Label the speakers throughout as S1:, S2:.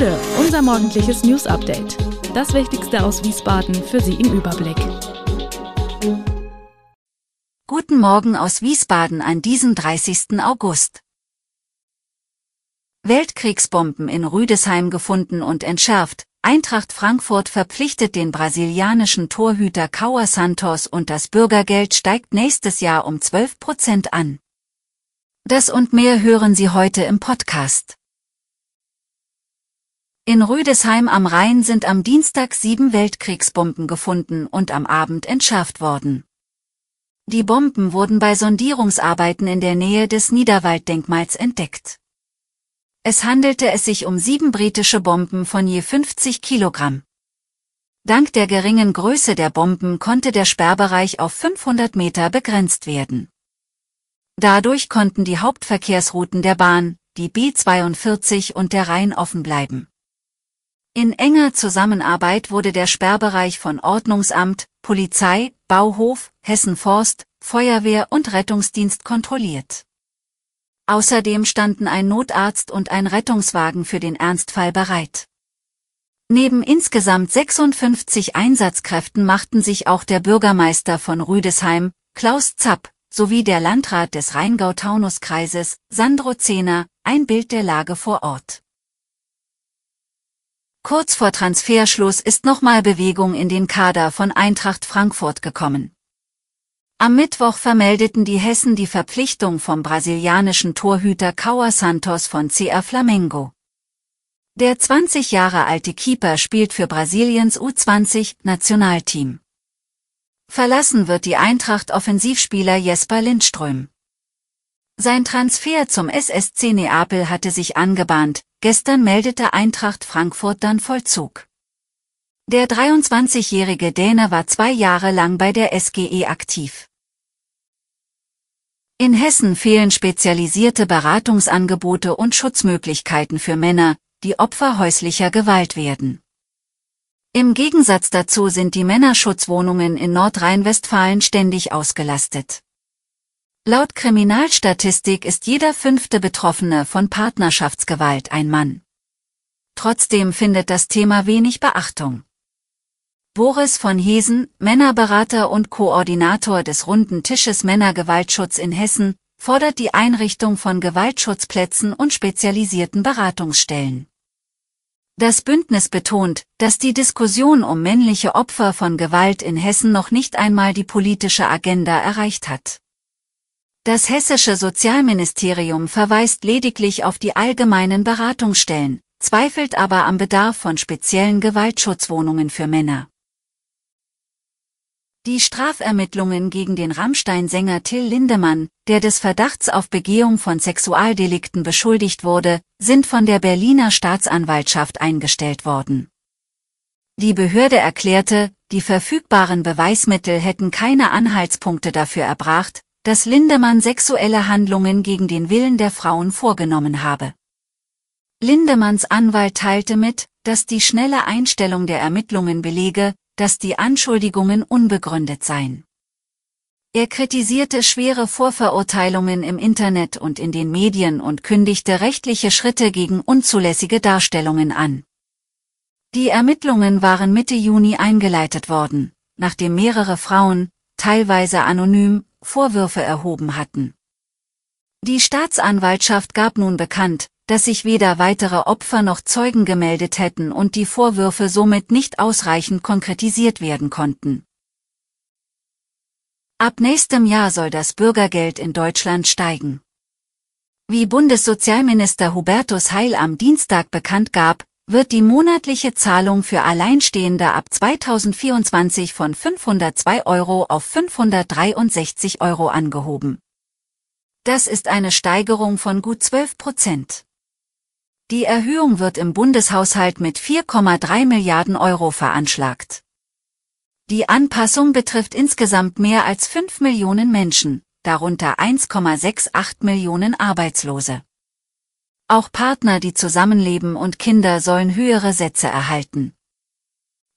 S1: Gude, unser morgendliches News Update. Das Wichtigste aus Wiesbaden für Sie im Überblick.
S2: Guten Morgen aus Wiesbaden an diesem 30. August. Weltkriegsbomben in Rüdesheim gefunden und entschärft. Eintracht Frankfurt verpflichtet den brasilianischen Torhüter Cauã Santos und das Bürgergeld steigt nächstes Jahr um 12 Prozent an. Das und mehr hören Sie heute im Podcast. In Rüdesheim am Rhein sind am Dienstag sieben Weltkriegsbomben gefunden und am Abend entschärft worden. Die Bomben wurden bei Sondierungsarbeiten in der Nähe des Niederwalddenkmals entdeckt. Es handelte es sich um sieben britische Bomben von je 50 Kilogramm. Dank der geringen Größe der Bomben konnte der Sperrbereich auf 500 Meter begrenzt werden. Dadurch konnten die Hauptverkehrsrouten der Bahn, die B42 und der Rhein offen bleiben. In enger Zusammenarbeit wurde der Sperrbereich von Ordnungsamt, Polizei, Bauhof, Hessenforst, Feuerwehr und Rettungsdienst kontrolliert. Außerdem standen ein Notarzt und ein Rettungswagen für den Ernstfall bereit. Neben insgesamt 56 Einsatzkräften machten sich auch der Bürgermeister von Rüdesheim, Klaus Zapp, sowie der Landrat des Rheingau-Taunus-Kreises, Sandro Zehner, ein Bild der Lage vor Ort. Kurz vor Transferschluss ist nochmal Bewegung in den Kader von Eintracht Frankfurt gekommen. Am Mittwoch vermeldeten die Hessen die Verpflichtung vom brasilianischen Torhüter Cauã Santos von CR Flamengo. Der 20 Jahre alte Keeper spielt für Brasiliens U20-Nationalteam. Verlassen wird die Eintracht-Offensivspieler Jesper Lindström. Sein Transfer zum SSC Neapel hatte sich angebahnt, Gestern meldete Eintracht Frankfurt dann Vollzug. Der 23-jährige Däne war zwei Jahre lang bei der SGE aktiv. In Hessen fehlen spezialisierte Beratungsangebote und Schutzmöglichkeiten für Männer, die Opfer häuslicher Gewalt werden. Im Gegensatz dazu sind die Männerschutzwohnungen in Nordrhein-Westfalen ständig ausgelastet. Laut Kriminalstatistik ist jeder fünfte Betroffene von Partnerschaftsgewalt ein Mann. Trotzdem findet das Thema wenig Beachtung. Boris von Hesen, Männerberater und Koordinator des Runden Tisches Männergewaltschutz in Hessen, fordert die Einrichtung von Gewaltschutzplätzen und spezialisierten Beratungsstellen. Das Bündnis betont, dass die Diskussion um männliche Opfer von Gewalt in Hessen noch nicht einmal die politische Agenda erreicht hat. Das hessische Sozialministerium verweist lediglich auf die allgemeinen Beratungsstellen, zweifelt aber am Bedarf von speziellen Gewaltschutzwohnungen für Männer. Die Strafermittlungen gegen den Rammstein-Sänger Till Lindemann, der des Verdachts auf Begehung von Sexualdelikten beschuldigt wurde, sind von der Berliner Staatsanwaltschaft eingestellt worden. Die Behörde erklärte, die verfügbaren Beweismittel hätten keine Anhaltspunkte dafür erbracht, dass Lindemann sexuelle Handlungen gegen den Willen der Frauen vorgenommen habe. Lindemanns Anwalt teilte mit, dass die schnelle Einstellung der Ermittlungen belege, dass die Anschuldigungen unbegründet seien. Er kritisierte schwere Vorverurteilungen im Internet und in den Medien und kündigte rechtliche Schritte gegen unzulässige Darstellungen an. Die Ermittlungen waren Mitte Juni eingeleitet worden, nachdem mehrere Frauen, teilweise anonym, Vorwürfe erhoben hatten. Die Staatsanwaltschaft gab nun bekannt, dass sich weder weitere Opfer noch Zeugen gemeldet hätten und die Vorwürfe somit nicht ausreichend konkretisiert werden konnten. Ab nächstem Jahr soll das Bürgergeld in Deutschland steigen. Wie Bundessozialminister Hubertus Heil am Dienstag bekannt gab, wird die monatliche Zahlung für Alleinstehende ab 2024 von 502 Euro auf 563 Euro angehoben. Das ist eine Steigerung von gut 12 Prozent. Die Erhöhung wird im Bundeshaushalt mit 4,3 Milliarden Euro veranschlagt. Die Anpassung betrifft insgesamt mehr als 5 Millionen Menschen, darunter 1,68 Millionen Arbeitslose. Auch Partner, die zusammenleben und Kinder sollen höhere Sätze erhalten.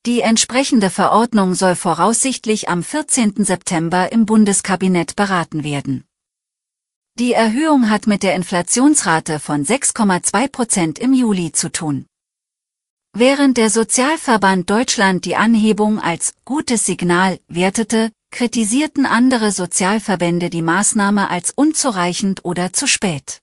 S2: Die entsprechende Verordnung soll voraussichtlich am 14. September im Bundeskabinett beraten werden. Die Erhöhung hat mit der Inflationsrate von 6,2 Prozent im Juli zu tun. Während der Sozialverband Deutschland die Anhebung als gutes Signal wertete, kritisierten andere Sozialverbände die Maßnahme als unzureichend oder zu spät.